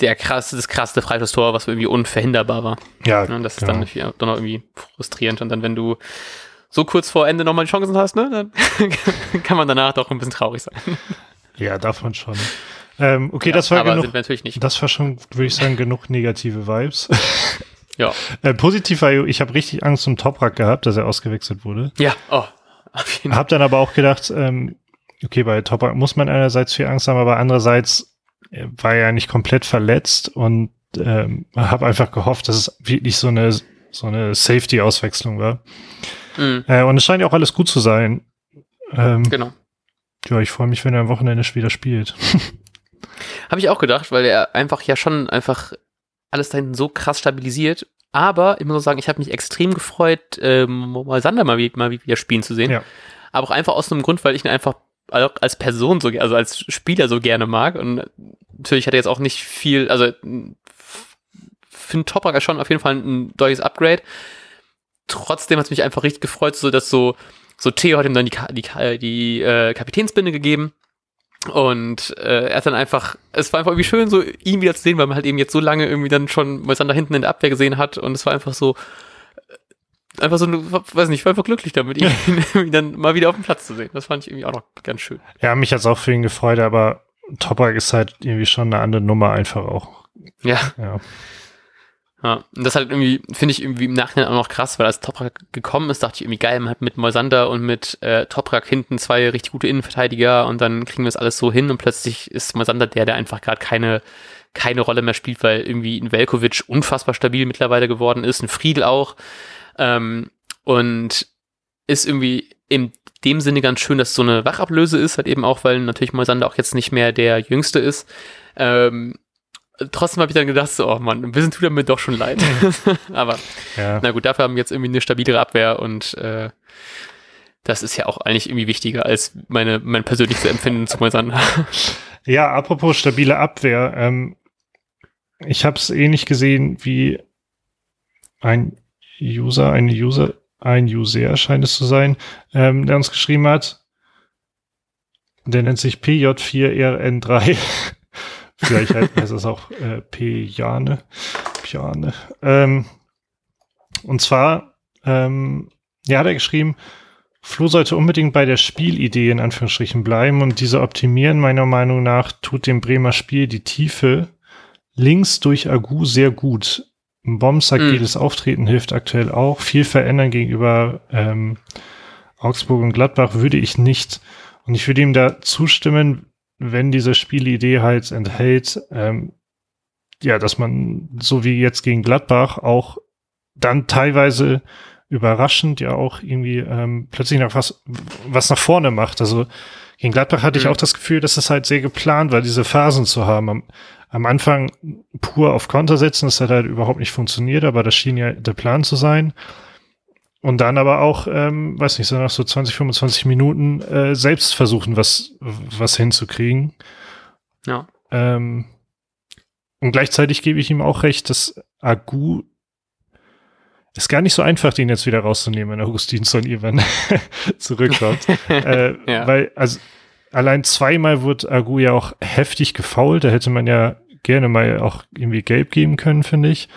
der krasse, das krasseste Freistoßtor, was irgendwie unverhinderbar war. ja Ne? Das ist genau. dann noch irgendwie frustrierend. Und dann, wenn du so kurz vor Ende nochmal die Chancen hast, ne, dann kann man danach doch ein bisschen traurig sein. Ja, davon schon. Ähm, okay, Ja, das war genug. Das war schon, würde ich sagen, genug negative Vibes. Ja. Äh, positiv war, ich habe richtig Angst um Toprak gehabt, dass er ausgewechselt wurde. Ja, oh. Hab dann aber auch gedacht, ähm, okay, bei Toprak muss man einerseits viel Angst haben, aber andererseits war ja nicht komplett verletzt und ähm, habe einfach gehofft, dass es wirklich so eine so eine Safety-Auswechslung war. Mhm. Äh, und es scheint ja auch alles gut zu sein. Ähm, genau. Ja, ich freue mich, wenn er am Wochenende wieder spielt. Habe ich auch gedacht, weil er einfach ja schon einfach alles da hinten so krass stabilisiert. Aber ich muss auch sagen, ich habe mich extrem gefreut, ähm, mal Sander mal, mal wieder spielen zu sehen. Ja. Aber auch einfach aus einem Grund, weil ich ihn einfach als Person so, also als Spieler so gerne mag. Und natürlich hat er jetzt auch nicht viel, also finde Toprak schon auf jeden Fall ein deutliches Upgrade. Trotzdem hat es mich einfach richtig gefreut, so dass so, so Theo hat ihm dann die, die, die äh, Kapitänsbinde gegeben. Und äh, er hat dann einfach, es war einfach irgendwie schön, so ihn wieder zu sehen, weil man halt eben jetzt so lange irgendwie dann schon da hinten in der Abwehr gesehen hat. Und es war einfach so, einfach so, weiß nicht, ich war einfach glücklich damit, ihn, ihn dann mal wieder auf dem Platz zu sehen. Das fand ich irgendwie auch noch ganz schön. Ja, mich hat es auch für ihn gefreut, aber Toprak ist halt irgendwie schon eine andere Nummer einfach auch. Ja. ja. Ja, und das halt irgendwie, finde ich irgendwie im Nachhinein auch noch krass, weil als Toprak gekommen ist, dachte ich irgendwie geil, man hat mit Moisander und mit äh, Toprak hinten zwei richtig gute Innenverteidiger und dann kriegen wir es alles so hin und plötzlich ist Moisander der, der einfach gerade keine, keine Rolle mehr spielt, weil irgendwie ein Velkovic unfassbar stabil mittlerweile geworden ist, ein Friedel auch. Ähm, und ist irgendwie in dem Sinne ganz schön, dass es so eine Wachablöse ist, halt eben auch, weil natürlich Moisander auch jetzt nicht mehr der Jüngste ist. Ähm, trotzdem habe ich dann gedacht, so, oh Mann, ein bisschen tut er mir doch schon leid. Aber ja. na gut, dafür haben wir jetzt irgendwie eine stabilere Abwehr und äh, das ist ja auch eigentlich irgendwie wichtiger als meine, mein persönliches Empfinden zu Moisander. Ja, apropos stabile Abwehr, ähm, ich habe es ähnlich gesehen wie ein User, eine User, ein User scheint es zu sein, ähm, der uns geschrieben hat. Der nennt sich PJ4RN3. Vielleicht heißt es auch äh, Piane. Piane. Ähm, und zwar, ähm, ja, hat er geschrieben, Flo sollte unbedingt bei der Spielidee in Anführungsstrichen bleiben und diese optimieren meiner Meinung nach tut dem Bremer Spiel die Tiefe links durch Agu sehr gut. Bombs agiles mhm. Auftreten hilft aktuell auch. Viel verändern gegenüber ähm, Augsburg und Gladbach würde ich nicht. Und ich würde ihm da zustimmen, wenn diese Spielidee halt enthält, ähm, ja, dass man so wie jetzt gegen Gladbach auch dann teilweise überraschend ja auch irgendwie ähm, plötzlich noch was, was nach vorne macht. Also gegen Gladbach hatte mhm. ich auch das Gefühl, dass es halt sehr geplant war, diese Phasen zu haben. Am, am Anfang pur auf Konter setzen, das hat halt überhaupt nicht funktioniert, aber das schien ja der Plan zu sein. Und dann aber auch, ähm, weiß nicht, so nach so 20, 25 Minuten äh, selbst versuchen, was, was hinzukriegen. Ja. Ähm, und gleichzeitig gebe ich ihm auch recht, dass Agu ist gar nicht so einfach, den jetzt wieder rauszunehmen, wenn Augustinsson irgendwann zurückkommt. äh, ja. Weil, also, allein zweimal wird Agu ja auch heftig gefault. Da hätte man ja gerne mal auch irgendwie gelb geben können, finde ich.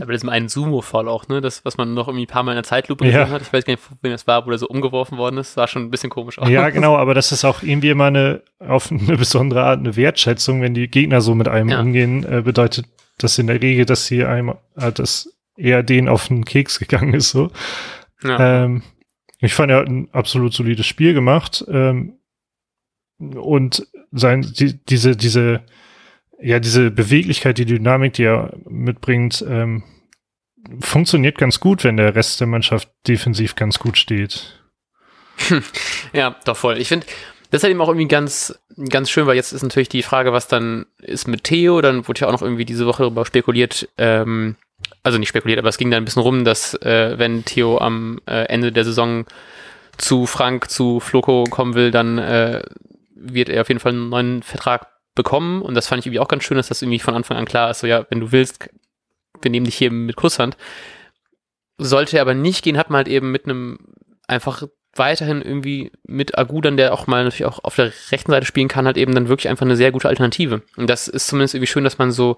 Aber das ist ein Sumo-Fall auch, ne? Das, was man noch irgendwie ein paar Mal in der Zeitlupe ja. gesehen hat. Ich weiß gar nicht, wen das war, wo der so umgeworfen worden ist. Sah schon ein bisschen komisch aus. Ja, genau, aber das ist auch irgendwie immer eine, auf eine besondere Art eine Wertschätzung, wenn die Gegner so mit einem ja. umgehen, äh, bedeutet das in der Regel, dass sie einem, äh, dass eher den auf den Keks gegangen ist, so. Ja. Ähm, ich fand, er hat ein absolut solides Spiel gemacht, ähm, und sein, die, diese, diese, ja, diese Beweglichkeit, die Dynamik, die er mitbringt, ähm, funktioniert ganz gut, wenn der Rest der Mannschaft defensiv ganz gut steht. ja, doch voll. Ich finde, das ist halt eben auch irgendwie ganz, ganz schön, weil jetzt ist natürlich die Frage, was dann ist mit Theo. Dann wurde ja auch noch irgendwie diese Woche darüber spekuliert, ähm, also nicht spekuliert, aber es ging da ein bisschen rum, dass äh, wenn Theo am äh, Ende der Saison zu Frank, zu Floco kommen will, dann äh, wird er auf jeden Fall einen neuen Vertrag bekommen und das fand ich irgendwie auch ganz schön, dass das irgendwie von Anfang an klar ist, so ja, wenn du willst, wir nehmen dich hier mit Kusshand. Sollte aber nicht gehen, hat man halt eben mit einem einfach weiterhin irgendwie mit Agu dann, der auch mal natürlich auch auf der rechten Seite spielen kann, halt eben dann wirklich einfach eine sehr gute Alternative. Und das ist zumindest irgendwie schön, dass man so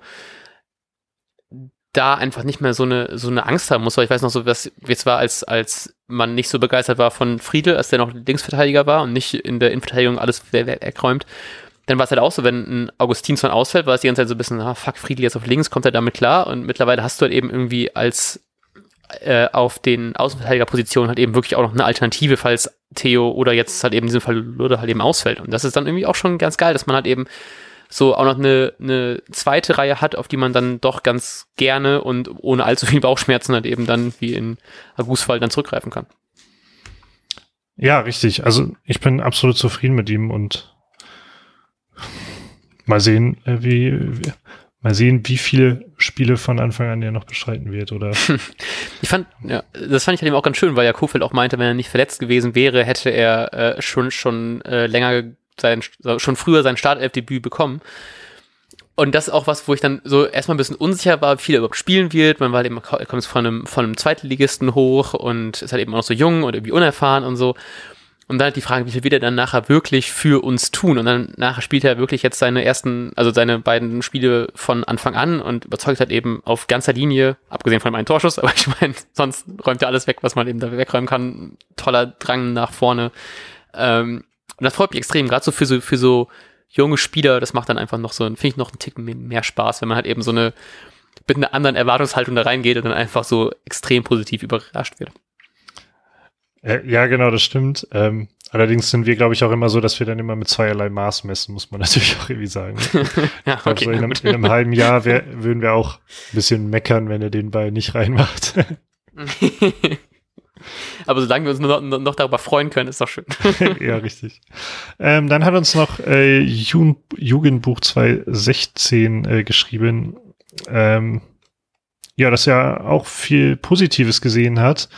da einfach nicht mehr so eine, so eine Angst haben muss, weil ich weiß noch so, was jetzt war, als, als man nicht so begeistert war von Friedel, als der noch Linksverteidiger war und nicht in der Innenverteidigung alles wegräumt, dann war es halt auch so, wenn ein Augustinsson ausfällt, war es die ganze Zeit so ein bisschen, ah, fuck, Friedli jetzt auf links, kommt er damit klar und mittlerweile hast du halt eben irgendwie als äh, auf den Außenverteidigerpositionen halt eben wirklich auch noch eine Alternative, falls Theo oder jetzt halt eben in diesem Fall Lurde halt eben ausfällt. Und das ist dann irgendwie auch schon ganz geil, dass man halt eben so auch noch eine, eine zweite Reihe hat, auf die man dann doch ganz gerne und ohne allzu viel Bauchschmerzen halt eben dann wie in Agus Fall dann zurückgreifen kann. Ja, richtig. Also ich bin absolut zufrieden mit ihm und mal sehen, äh, wie, wie mal sehen, wie viele Spiele von Anfang an er noch bestreiten wird, oder? Ich fand, ja, das fand ich halt eben auch ganz schön, weil ja Kofeld auch meinte, wenn er nicht verletzt gewesen wäre, hätte er äh, schon schon äh, länger sein, schon früher sein Startelfdebüt bekommen. Und das ist auch was, wo ich dann so erstmal ein bisschen unsicher war, wie viel er überhaupt spielen wird. Man war halt eben, kommt von einem, von einem Zweitligisten hoch und ist halt eben auch noch so jung und irgendwie unerfahren und so. Und dann halt die Frage, wie viel wird er dann nachher wirklich für uns tun? Und dann nachher spielt er wirklich jetzt seine ersten, also seine beiden Spiele von Anfang an und überzeugt halt eben auf ganzer Linie, abgesehen von einem Torschuss, aber ich meine, sonst räumt er alles weg, was man eben da wegräumen kann. Toller Drang nach vorne. Ähm, und das freut mich extrem, gerade so für so, für so junge Spieler, das macht dann einfach noch so, finde ich noch einen Tick mehr Spaß, wenn man halt eben so eine, mit einer anderen Erwartungshaltung da reingeht und dann einfach so extrem positiv überrascht wird. Ja, genau, das stimmt. Ähm, allerdings sind wir, glaube ich, auch immer so, dass wir dann immer mit zweierlei Maß messen, muss man natürlich auch irgendwie sagen. ja, okay, glaub, so in, einem, in, einem, halben Jahr wär, würden wir auch ein bisschen meckern, wenn er den Ball nicht reinmacht. Aber solange wir uns noch, noch, darüber freuen können, ist doch schön. ja, richtig. Ähm, dann hat uns noch äh, Jugendbuch 2016 äh, geschrieben, ähm, ja, dass er auch viel Positives gesehen hat.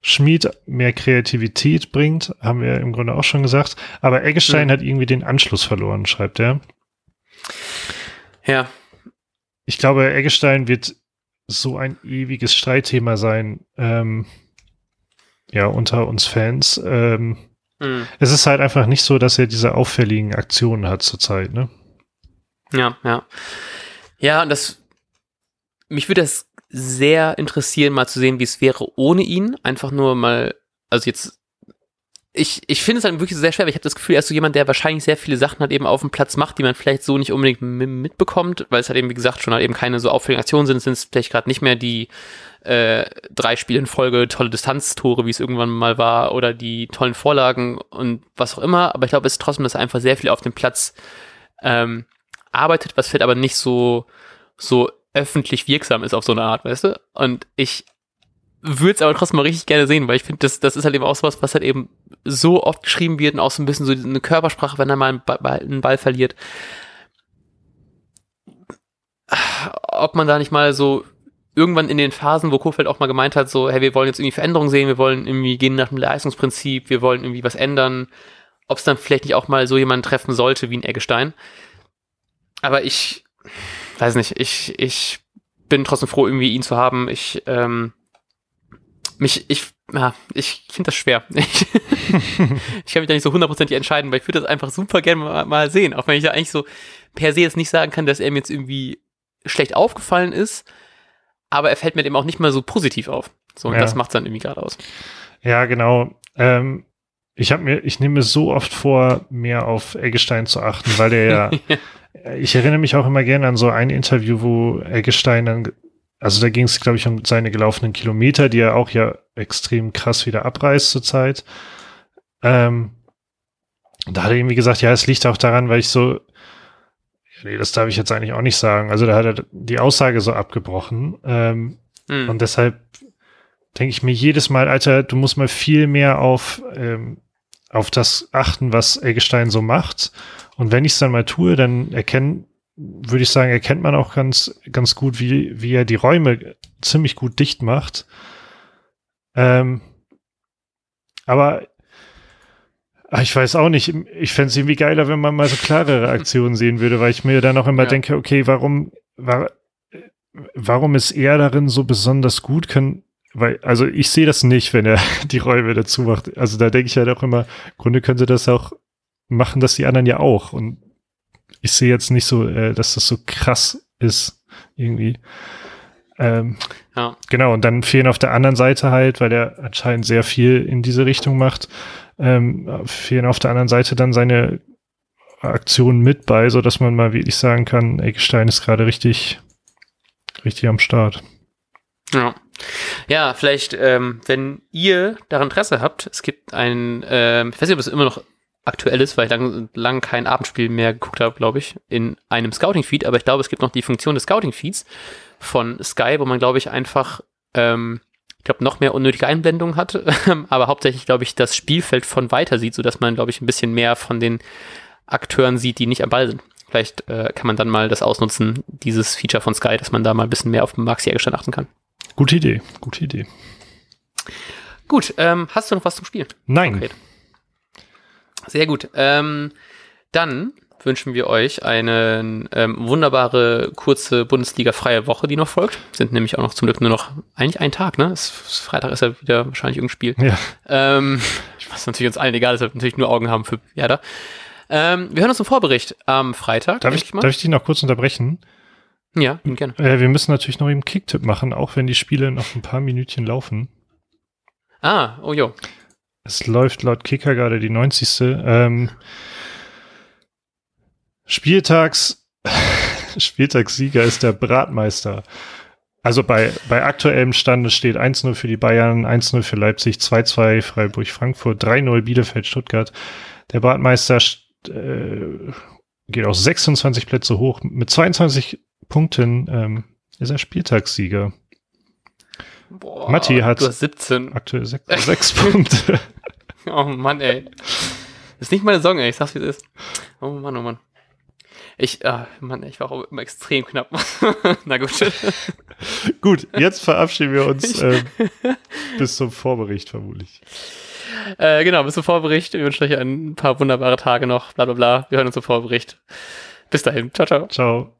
Schmied mehr Kreativität bringt, haben wir im Grunde auch schon gesagt. Aber Eggestein mhm. hat irgendwie den Anschluss verloren, schreibt er. Ja. Ich glaube, Eggestein wird so ein ewiges Streitthema sein. Ähm, ja, unter uns Fans. Ähm, mhm. Es ist halt einfach nicht so, dass er diese auffälligen Aktionen hat zurzeit, ne? Ja, ja. Ja, und das, mich würde das sehr interessieren, mal zu sehen, wie es wäre ohne ihn. Einfach nur mal, also jetzt, ich, ich finde es halt wirklich sehr schwer, weil ich habe das Gefühl, er ist so jemand, der wahrscheinlich sehr viele Sachen halt eben auf dem Platz macht, die man vielleicht so nicht unbedingt mitbekommt, weil es halt eben, wie gesagt, schon halt eben keine so auffälligen Aktionen sind. Es sind vielleicht gerade nicht mehr die äh, drei Spiele in Folge tolle Distanztore, wie es irgendwann mal war, oder die tollen Vorlagen und was auch immer. Aber ich glaube, es ist trotzdem, dass er einfach sehr viel auf dem Platz ähm, arbeitet, was vielleicht aber nicht so, so öffentlich wirksam ist auf so eine Art, weißt du? Und ich würde es aber trotzdem mal richtig gerne sehen, weil ich finde, das, das ist halt eben auch sowas, was halt eben so oft geschrieben wird und auch so ein bisschen so eine Körpersprache, wenn er mal einen Ball, einen Ball verliert. Ob man da nicht mal so irgendwann in den Phasen, wo Kofeld auch mal gemeint hat, so, hey, wir wollen jetzt irgendwie Veränderungen sehen, wir wollen irgendwie gehen nach dem Leistungsprinzip, wir wollen irgendwie was ändern, ob es dann vielleicht nicht auch mal so jemanden treffen sollte wie ein Eggestein. Aber ich weiß nicht, ich, ich bin trotzdem froh, irgendwie ihn zu haben. Ich, ähm, mich, ich, ja, ich finde das schwer. Ich, ich kann mich da nicht so hundertprozentig entscheiden, weil ich würde das einfach super gerne mal, mal sehen. Auch wenn ich ja eigentlich so per se jetzt nicht sagen kann, dass er mir jetzt irgendwie schlecht aufgefallen ist, aber er fällt mir dem auch nicht mal so positiv auf. So, und ja. das macht es dann irgendwie gerade aus. Ja, genau. Ähm, ich habe mir, ich nehme mir so oft vor, mehr auf Eggestein zu achten, weil der ja, ich erinnere mich auch immer gerne an so ein Interview, wo Eggestein dann, also da ging es, glaube ich, um seine gelaufenen Kilometer, die er auch ja extrem krass wieder abreißt zurzeit. Ähm, da hat er irgendwie gesagt, ja, es liegt auch daran, weil ich so, nee, das darf ich jetzt eigentlich auch nicht sagen. Also da hat er die Aussage so abgebrochen. Ähm, mhm. Und deshalb denke ich mir jedes Mal, Alter, du musst mal viel mehr auf, ähm, auf das achten, was Eggestein so macht. Und wenn ich es dann mal tue, dann erkennen, würde ich sagen, erkennt man auch ganz, ganz gut, wie, wie er die Räume ziemlich gut dicht macht. Ähm, aber Ah, ich weiß auch nicht. Ich fände es irgendwie geiler, wenn man mal so klarere Aktionen sehen würde, weil ich mir dann auch immer ja. denke, okay, warum, war, warum ist er darin so besonders gut? Können, weil, also ich sehe das nicht, wenn er die Räume dazu macht. Also da denke ich halt auch immer, im Grunde könnte das auch machen, dass die anderen ja auch. Und ich sehe jetzt nicht so, äh, dass das so krass ist, irgendwie. Ähm, ja. Genau, und dann fehlen auf der anderen Seite halt, weil er anscheinend sehr viel in diese Richtung macht, ähm, fehlen auf der anderen Seite dann seine Aktionen mit bei, so dass man mal wirklich sagen kann, Eggestein ist gerade richtig, richtig am Start. Ja. Ja, vielleicht, ähm, wenn ihr daran Interesse habt, es gibt ein, ähm, ich weiß nicht, ob es immer noch aktuell ist, weil ich lange lang kein Abendspiel mehr geguckt habe, glaube ich, in einem Scouting-Feed, aber ich glaube, es gibt noch die Funktion des Scouting-Feeds von Sky, wo man, glaube ich, einfach, ähm, ich glaube, noch mehr unnötige Einblendungen hat, aber hauptsächlich, glaube ich, das Spielfeld von weiter sieht, sodass man, glaube ich, ein bisschen mehr von den Akteuren sieht, die nicht am Ball sind. Vielleicht äh, kann man dann mal das ausnutzen, dieses Feature von Sky, dass man da mal ein bisschen mehr auf den Max Jägerstand achten kann. Gute Idee, gute Idee. Gut, ähm, hast du noch was zum Spielen? Nein. Okay. Sehr gut. Ähm, dann wünschen wir euch eine ähm, wunderbare, kurze Bundesliga-freie Woche, die noch folgt. Sind nämlich auch noch zum Glück nur noch eigentlich ein Tag, ne? Es, Freitag ist ja wieder wahrscheinlich irgendein Spiel. Ja. Ähm, was natürlich uns allen egal ist, wir natürlich nur Augen haben für Werder. Ähm, wir hören uns im Vorbericht am Freitag. Darf ich, ich darf ich dich noch kurz unterbrechen? Ja, gerne. Äh, wir müssen natürlich noch eben Kicktipp machen, auch wenn die Spiele noch ein paar Minütchen laufen. Ah, oh jo. Es läuft laut Kicker gerade die 90. Ähm, Spieltags, Spieltagssieger ist der Bratmeister. Also bei, bei aktuellem Stande steht 1-0 für die Bayern, 1-0 für Leipzig, 2-2 Freiburg-Frankfurt, 3-0 Bielefeld-Stuttgart. Der Bratmeister äh, geht auf 26 Plätze hoch. Mit 22 Punkten ähm, ist er Spieltagssieger. Boah, Matti hat 17. aktuell 6, 6 Punkte. Oh Mann, ey. Das ist nicht meine Song, ey. Ich sag's, wie es ist. Oh Mann, oh Mann. Ich, ah, Mann, ich war auch immer extrem knapp. Na gut. gut, jetzt verabschieden wir uns äh, bis zum Vorbericht vermutlich. Äh, genau, bis zum Vorbericht. Wir wünschen euch ein paar wunderbare Tage noch. Bla bla bla. Wir hören uns zum Vorbericht. Bis dahin. Ciao, ciao. Ciao.